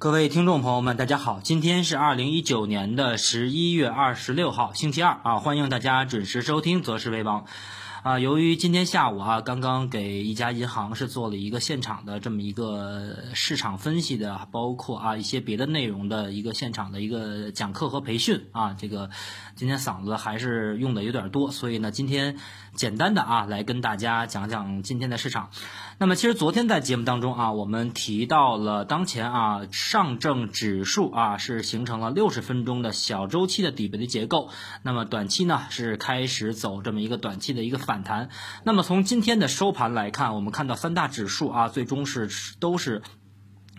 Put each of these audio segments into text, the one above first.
各位听众朋友们，大家好，今天是二零一九年的十一月二十六号，星期二啊，欢迎大家准时收听《择时为王》。啊，由于今天下午啊，刚刚给一家银行是做了一个现场的这么一个市场分析的，包括啊一些别的内容的一个现场的一个讲课和培训啊，这个今天嗓子还是用的有点多，所以呢，今天简单的啊来跟大家讲讲今天的市场。那么，其实昨天在节目当中啊，我们提到了当前啊上证指数啊是形成了六十分钟的小周期的底部的结构，那么短期呢是开始走这么一个短期的一个反弹。那么从今天的收盘来看，我们看到三大指数啊最终是都是。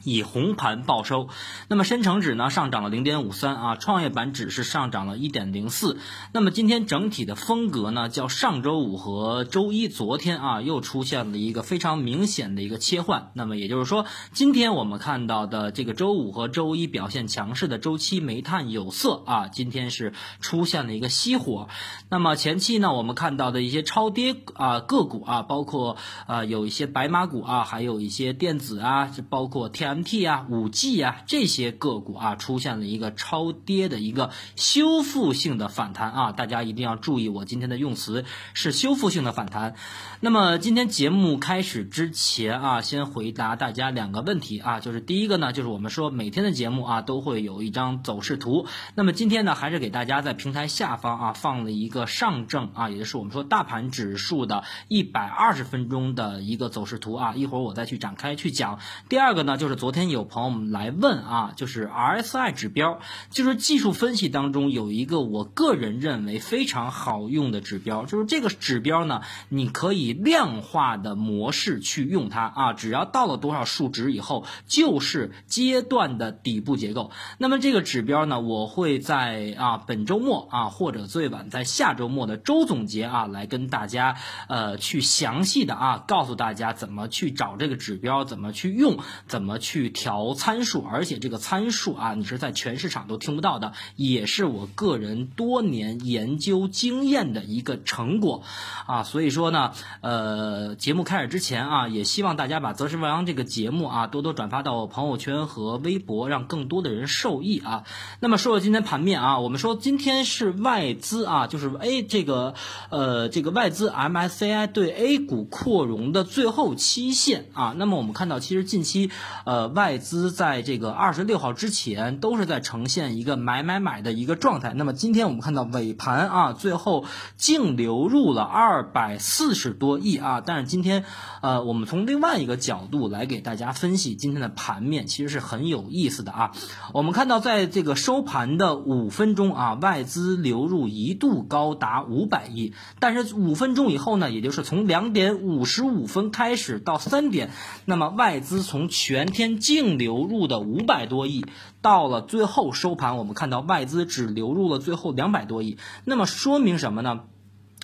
以红盘报收，那么深成指呢上涨了零点五三啊，创业板指是上涨了一点零四。那么今天整体的风格呢，较上周五和周一、昨天啊，又出现了一个非常明显的一个切换。那么也就是说，今天我们看到的这个周五和周一表现强势的周期煤炭、有色啊，今天是出现了一个熄火。那么前期呢，我们看到的一些超跌啊个股啊，包括啊有一些白马股啊，还有一些电子啊，包括天。M T 啊，五 G 啊，这些个股啊，出现了一个超跌的一个修复性的反弹啊，大家一定要注意，我今天的用词是修复性的反弹。那么今天节目开始之前啊，先回答大家两个问题啊，就是第一个呢，就是我们说每天的节目啊都会有一张走势图，那么今天呢，还是给大家在平台下方啊放了一个上证啊，也就是我们说大盘指数的一百二十分钟的一个走势图啊，一会儿我再去展开去讲。第二个呢，就是。昨天有朋友们来问啊，就是 RSI 指标，就是技术分析当中有一个我个人认为非常好用的指标，就是这个指标呢，你可以量化的模式去用它啊，只要到了多少数值以后，就是阶段的底部结构。那么这个指标呢，我会在啊本周末啊，或者最晚在下周末的周总结啊，来跟大家呃去详细的啊告诉大家怎么去找这个指标，怎么去用，怎么去。去调参数，而且这个参数啊，你是在全市场都听不到的，也是我个人多年研究经验的一个成果啊。所以说呢，呃，节目开始之前啊，也希望大家把《择时为王》这个节目啊多多转发到朋友圈和微博，让更多的人受益啊。那么说说今天盘面啊，我们说今天是外资啊，就是 A 这个呃这个外资 MSCI 对 A 股扩容的最后期限啊。那么我们看到，其实近期呃。呃，外资在这个二十六号之前都是在呈现一个买买买的一个状态。那么今天我们看到尾盘啊，最后净流入了二百四十多亿啊。但是今天，呃，我们从另外一个角度来给大家分析今天的盘面，其实是很有意思的啊。我们看到在这个收盘的五分钟啊，外资流入一度高达五百亿，但是五分钟以后呢，也就是从两点五十五分开始到三点，那么外资从全天净流入的五百多亿，到了最后收盘，我们看到外资只流入了最后两百多亿，那么说明什么呢？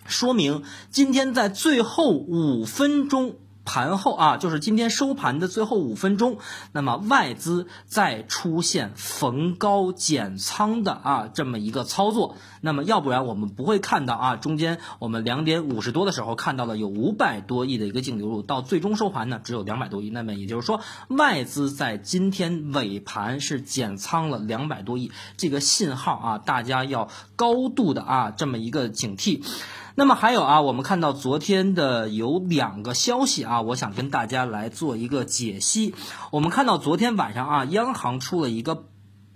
说明今天在最后五分钟。盘后啊，就是今天收盘的最后五分钟，那么外资再出现逢高减仓的啊这么一个操作，那么要不然我们不会看到啊中间我们两点五十多的时候看到了有五百多亿的一个净流入，到最终收盘呢只有两百多亿，那么也就是说外资在今天尾盘是减仓了两百多亿，这个信号啊大家要高度的啊这么一个警惕。那么还有啊，我们看到昨天的有两个消息啊，我想跟大家来做一个解析。我们看到昨天晚上啊，央行出了一个。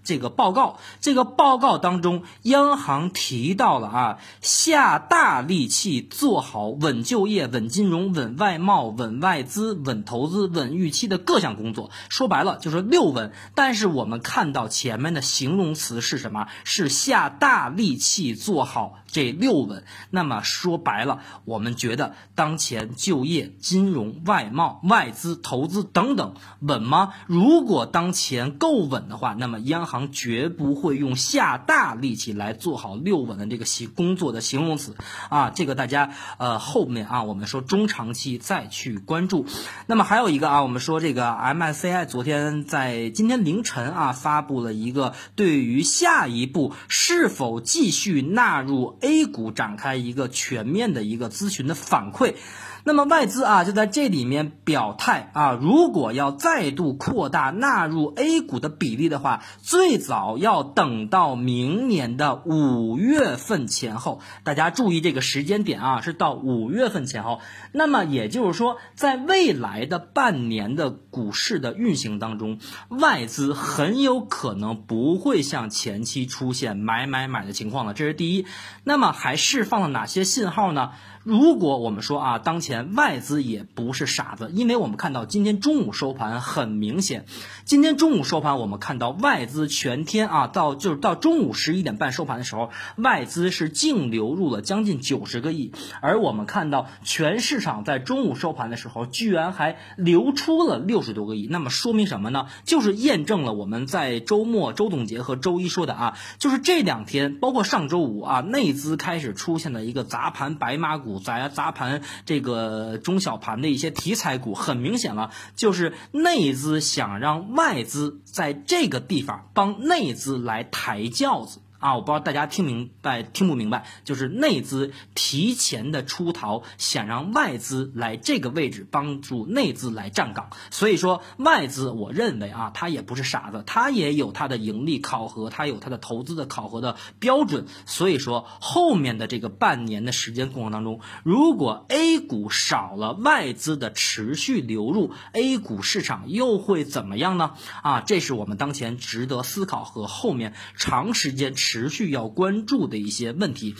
这个报告，这个报告当中，央行提到了啊，下大力气做好稳就业、稳金融、稳外贸、稳外资、稳投资、稳预期的各项工作。说白了就是六稳。但是我们看到前面的形容词是什么？是下大力气做好这六稳。那么说白了，我们觉得当前就业、金融、外贸、外资、投资等等稳吗？如果当前够稳的话，那么央行绝不会用下大力气来做好六稳的这个形工作的形容词啊，这个大家呃后面啊我们说中长期再去关注。那么还有一个啊，我们说这个 MSCI 昨天在今天凌晨啊发布了一个对于下一步是否继续纳入 A 股展开一个全面的一个咨询的反馈。那么外资啊就在这里面表态啊，如果要再度扩大纳入 A 股的比例的话，最早要等到明年的五月份前后。大家注意这个时间点啊，是到五月份前后。那么也就是说，在未来的半年的股市的运行当中，外资很有可能不会像前期出现买买买的情况了。这是第一。那么还释放了哪些信号呢？如果我们说啊，当前外资也不是傻子，因为我们看到今天中午收盘很明显，今天中午收盘我们看到外资全天啊，到就是到中午十一点半收盘的时候，外资是净流入了将近九十个亿，而我们看到全市场在中午收盘的时候，居然还流出了六十多个亿，那么说明什么呢？就是验证了我们在周末周总结和周一说的啊，就是这两天包括上周五啊，内资开始出现了一个砸盘白马股。股砸砸盘，这个中小盘的一些题材股，很明显了，就是内资想让外资在这个地方帮内资来抬轿子。啊，我不知道大家听明白听不明白，就是内资提前的出逃，想让外资来这个位置帮助内资来站岗。所以说外资，我认为啊，他也不是傻子，他也有他的盈利考核，他有他的投资的考核的标准。所以说后面的这个半年的时间过程当中，如果 A 股少了外资的持续流入，A 股市场又会怎么样呢？啊，这是我们当前值得思考和后面长时间持。持续要关注的一些问题。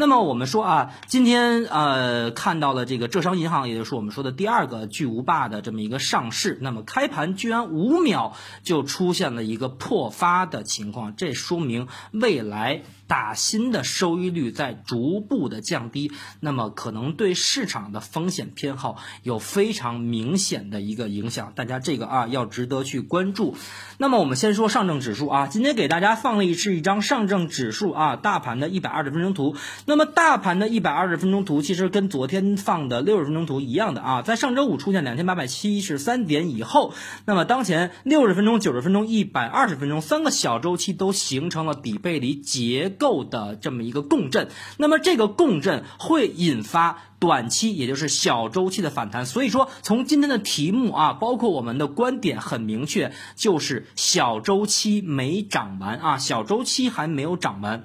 那么我们说啊，今天呃看到了这个浙商银行，也就是我们说的第二个巨无霸的这么一个上市，那么开盘居然五秒就出现了一个破发的情况，这说明未来。打新的收益率在逐步的降低，那么可能对市场的风险偏好有非常明显的一个影响，大家这个啊要值得去关注。那么我们先说上证指数啊，今天给大家放的是一张上证指数啊大盘的一百二十分钟图。那么大盘的一百二十分钟图其实跟昨天放的六十分钟图一样的啊，在上周五出现两千八百七十三点以后，那么当前六十分钟、九十分钟、一百二十分钟三个小周期都形成了底背离结。构的这么一个共振，那么这个共振会引发短期，也就是小周期的反弹。所以说，从今天的题目啊，包括我们的观点很明确，就是小周期没涨完啊，小周期还没有涨完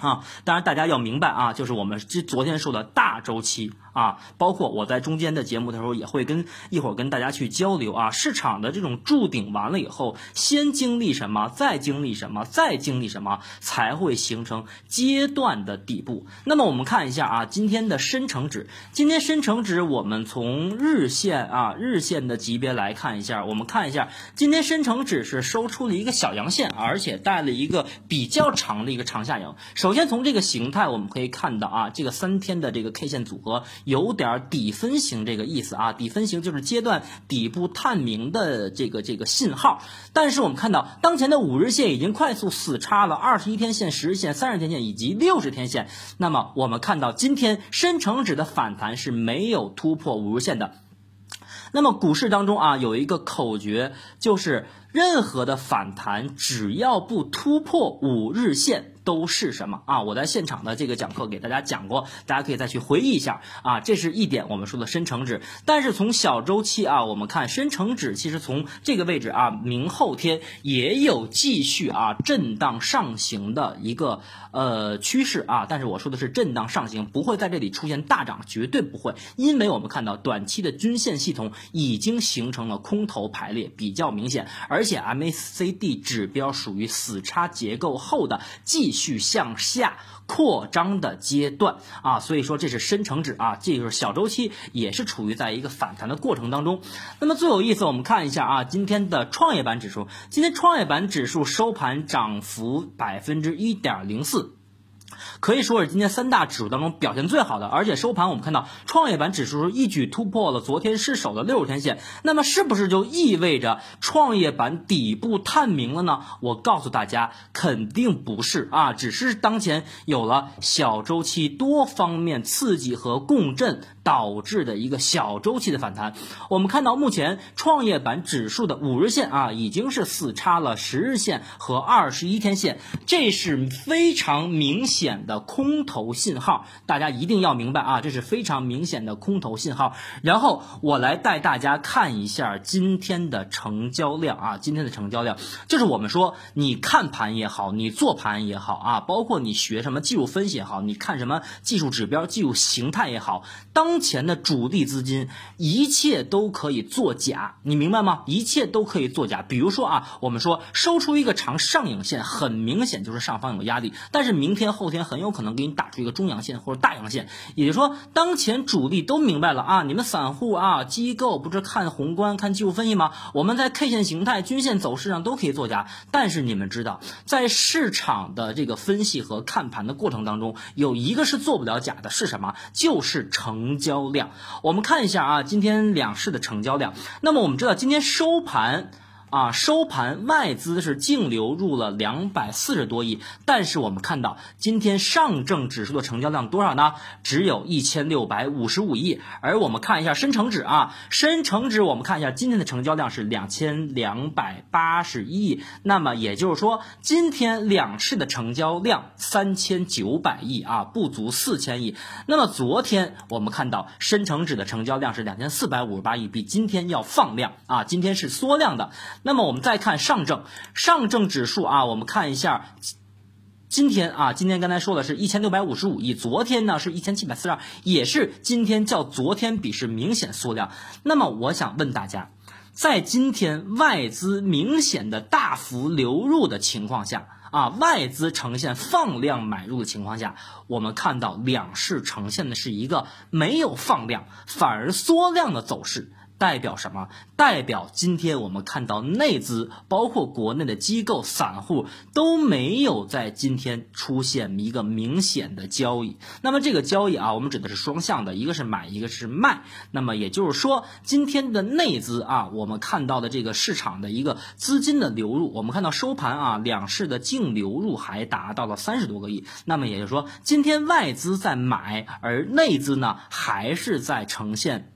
啊。当然，大家要明白啊，就是我们这昨天说的大周期。啊，包括我在中间的节目的时候，也会跟一会儿跟大家去交流啊。市场的这种筑顶完了以后，先经历什么，再经历什么，再经历什么，才会形成阶段的底部。那么我们看一下啊，今天的深成指，今天深成指，我们从日线啊日线的级别来看一下，我们看一下今天深成指是收出了一个小阳线，而且带了一个比较长的一个长下影。首先从这个形态我们可以看到啊，这个三天的这个 K 线组合。有点底分型这个意思啊，底分型就是阶段底部探明的这个这个信号。但是我们看到当前的五日线已经快速死叉了二十一天线、十日线、三十天线以及六十天线。那么我们看到今天深成指的反弹是没有突破五日线的。那么股市当中啊有一个口诀，就是任何的反弹只要不突破五日线。都是什么啊？我在现场的这个讲课给大家讲过，大家可以再去回忆一下啊。这是一点我们说的深成指，但是从小周期啊，我们看深成指其实从这个位置啊，明后天也有继续啊震荡上行的一个呃趋势啊。但是我说的是震荡上行，不会在这里出现大涨，绝对不会，因为我们看到短期的均线系统已经形成了空头排列，比较明显，而且 MACD 指标属于死叉结构后的继续。去向下扩张的阶段啊，所以说这是深成指啊，这就是小周期也是处于在一个反弹的过程当中。那么最有意思，我们看一下啊，今天的创业板指数，今天创业板指数收盘涨幅百分之一点零四。可以说是今天三大指数当中表现最好的，而且收盘我们看到创业板指数一举突破了昨天失守的六十天线，那么是不是就意味着创业板底部探明了呢？我告诉大家，肯定不是啊，只是当前有了小周期多方面刺激和共振。导致的一个小周期的反弹。我们看到目前创业板指数的五日线啊，已经是死叉了十日线和二十一天线，这是非常明显的空头信号，大家一定要明白啊，这是非常明显的空头信号。然后我来带大家看一下今天的成交量啊，今天的成交量就是我们说你看盘也好，你做盘也好啊，包括你学什么技术分析也好，你看什么技术指标、技术形态也好，当前的主力资金一切都可以作假，你明白吗？一切都可以作假。比如说啊，我们说收出一个长上影线，很明显就是上方有压力，但是明天后天很有可能给你打出一个中阳线或者大阳线，也就是说当前主力都明白了啊，你们散户啊、机构不是看宏观、看技术分析吗？我们在 K 线形态、均线走势上都可以作假，但是你们知道，在市场的这个分析和看盘的过程当中，有一个是做不了假的，是什么？就是成交量。我们看一下啊，今天两市的成交量。那么我们知道，今天收盘。啊，收盘外资是净流入了两百四十多亿，但是我们看到今天上证指数的成交量多少呢？只有一千六百五十五亿。而我们看一下深成指啊，深成指我们看一下今天的成交量是两千两百八十亿。那么也就是说，今天两市的成交量三千九百亿啊，不足四千亿。那么昨天我们看到深成指的成交量是两千四百五十八亿，比今天要放量啊，今天是缩量的。那么我们再看上证，上证指数啊，我们看一下，今天啊，今天刚才说的是一千六百五十五亿，昨天呢是一千七百四十二，也是今天较昨天比是明显缩量。那么我想问大家，在今天外资明显的大幅流入的情况下啊，外资呈现放量买入的情况下，我们看到两市呈现的是一个没有放量，反而缩量的走势。代表什么？代表今天我们看到内资，包括国内的机构、散户都没有在今天出现一个明显的交易。那么这个交易啊，我们指的是双向的，一个是买，一个是卖。那么也就是说，今天的内资啊，我们看到的这个市场的一个资金的流入，我们看到收盘啊，两市的净流入还达到了三十多个亿。那么也就是说，今天外资在买，而内资呢还是在呈现。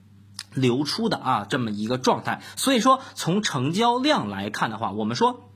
流出的啊，这么一个状态，所以说从成交量来看的话，我们说。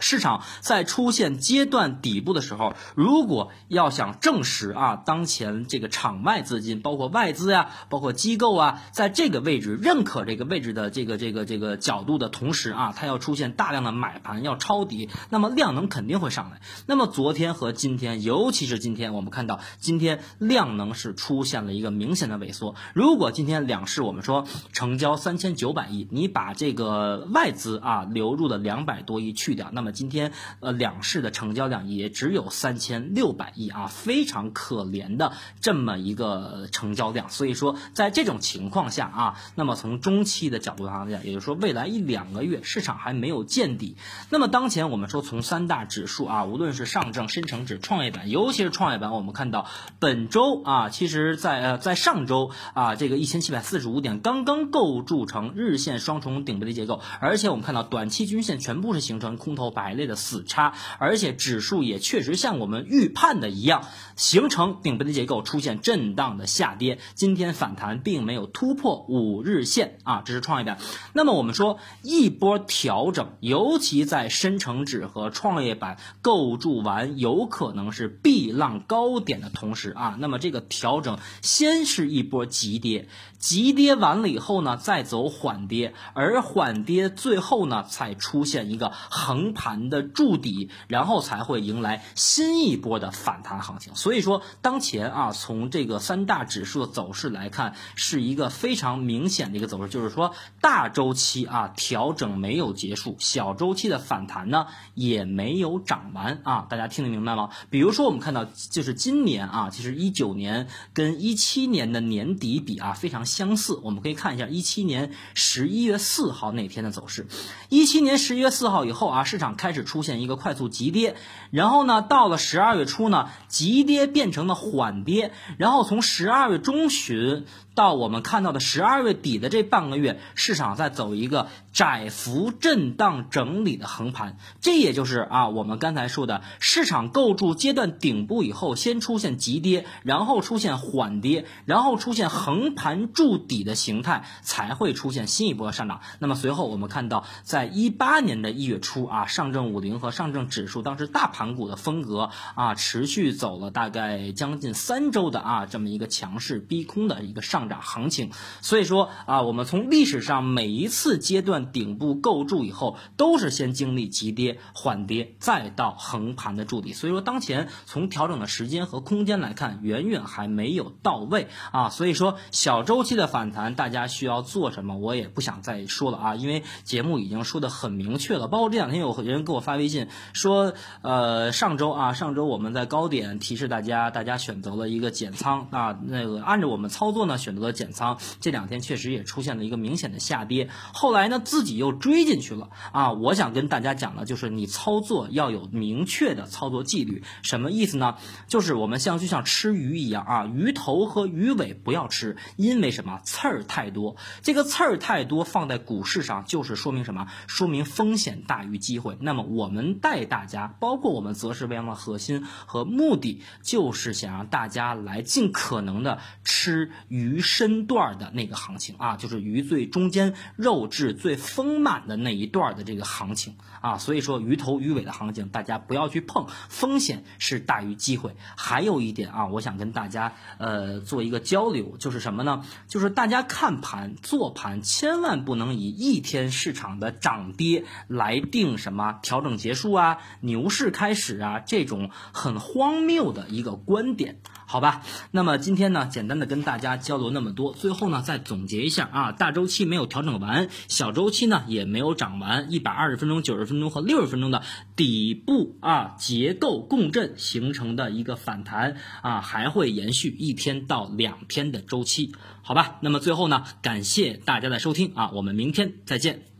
市场在出现阶段底部的时候，如果要想证实啊，当前这个场外资金，包括外资呀，包括机构啊，在这个位置认可这个位置的这个这个这个角度的同时啊，它要出现大量的买盘要抄底，那么量能肯定会上来。那么昨天和今天，尤其是今天，我们看到今天量能是出现了一个明显的萎缩。如果今天两市我们说成交三千九百亿，你把这个外资啊流入的两百多亿去掉，那那么今天呃两市的成交量也只有三千六百亿啊，非常可怜的这么一个成交量。所以说在这种情况下啊，那么从中期的角度上讲，也就是说未来一两个月市场还没有见底。那么当前我们说从三大指数啊，无论是上证、深成指、创业板，尤其是创业板，我们看到本周啊，其实在呃在上周啊，这个一千七百四十五点刚刚构筑成日线双重顶背离结构，而且我们看到短期均线全部是形成空头。白类的死叉，而且指数也确实像我们预判的一样，形成顶背的结构，出现震荡的下跌。今天反弹并没有突破五日线啊，这是创业板。那么我们说一波调整，尤其在深成指和创业板构筑完有可能是避浪高点的同时啊，那么这个调整先是一波急跌，急跌完了以后呢，再走缓跌，而缓跌最后呢，才出现一个横盘。盘的筑底，然后才会迎来新一波的反弹行情。所以说，当前啊，从这个三大指数的走势来看，是一个非常明显的一个走势，就是说大周期啊调整没有结束，小周期的反弹呢也没有涨完啊。大家听得明白吗？比如说我们看到，就是今年啊，其实一九年跟一七年的年底比啊非常相似。我们可以看一下一七年十一月四号那天的走势，一七年十一月四号以后啊，市场。开始出现一个快速急跌，然后呢，到了十二月初呢，急跌变成了缓跌，然后从十二月中旬。到我们看到的十二月底的这半个月，市场在走一个窄幅震荡整理的横盘，这也就是啊我们刚才说的，市场构筑阶段顶部以后，先出现急跌，然后出现缓跌，然后出现横盘筑底的形态，才会出现新一波上涨。那么随后我们看到，在一八年的一月初啊，上证五零和上证指数当时大盘股的风格啊，持续走了大概将近三周的啊这么一个强势逼空的一个上。上涨行情，所以说啊，我们从历史上每一次阶段顶部构筑以后，都是先经历急跌、缓跌，再到横盘的筑底。所以说，当前从调整的时间和空间来看，远远还没有到位啊。所以说，小周期的反弹，大家需要做什么？我也不想再说了啊，因为节目已经说的很明确了。包括这两天有人给我发微信说，呃，上周啊，上周我们在高点提示大家，大家选择了一个减仓啊，那个按照我们操作呢选。选择了减仓，这两天确实也出现了一个明显的下跌，后来呢自己又追进去了啊！我想跟大家讲的，就是你操作要有明确的操作纪律，什么意思呢？就是我们像就像吃鱼一样啊，鱼头和鱼尾不要吃，因为什么？刺儿太多，这个刺儿太多放在股市上就是说明什么？说明风险大于机会。那么我们带大家，包括我们择时为王的核心和目的，就是想让大家来尽可能的吃鱼。身段的那个行情啊，就是鱼最中间肉质最丰满的那一段的这个行情啊，所以说鱼头鱼尾的行情大家不要去碰，风险是大于机会。还有一点啊，我想跟大家呃做一个交流，就是什么呢？就是大家看盘做盘，千万不能以一天市场的涨跌来定什么调整结束啊、牛市开始啊这种很荒谬的一个观点。好吧，那么今天呢，简单的跟大家交流那么多，最后呢再总结一下啊，大周期没有调整完，小周期呢也没有涨完，一百二十分钟、九十分钟和六十分钟的底部啊结构共振形成的一个反弹啊，还会延续一天到两天的周期，好吧，那么最后呢，感谢大家的收听啊，我们明天再见。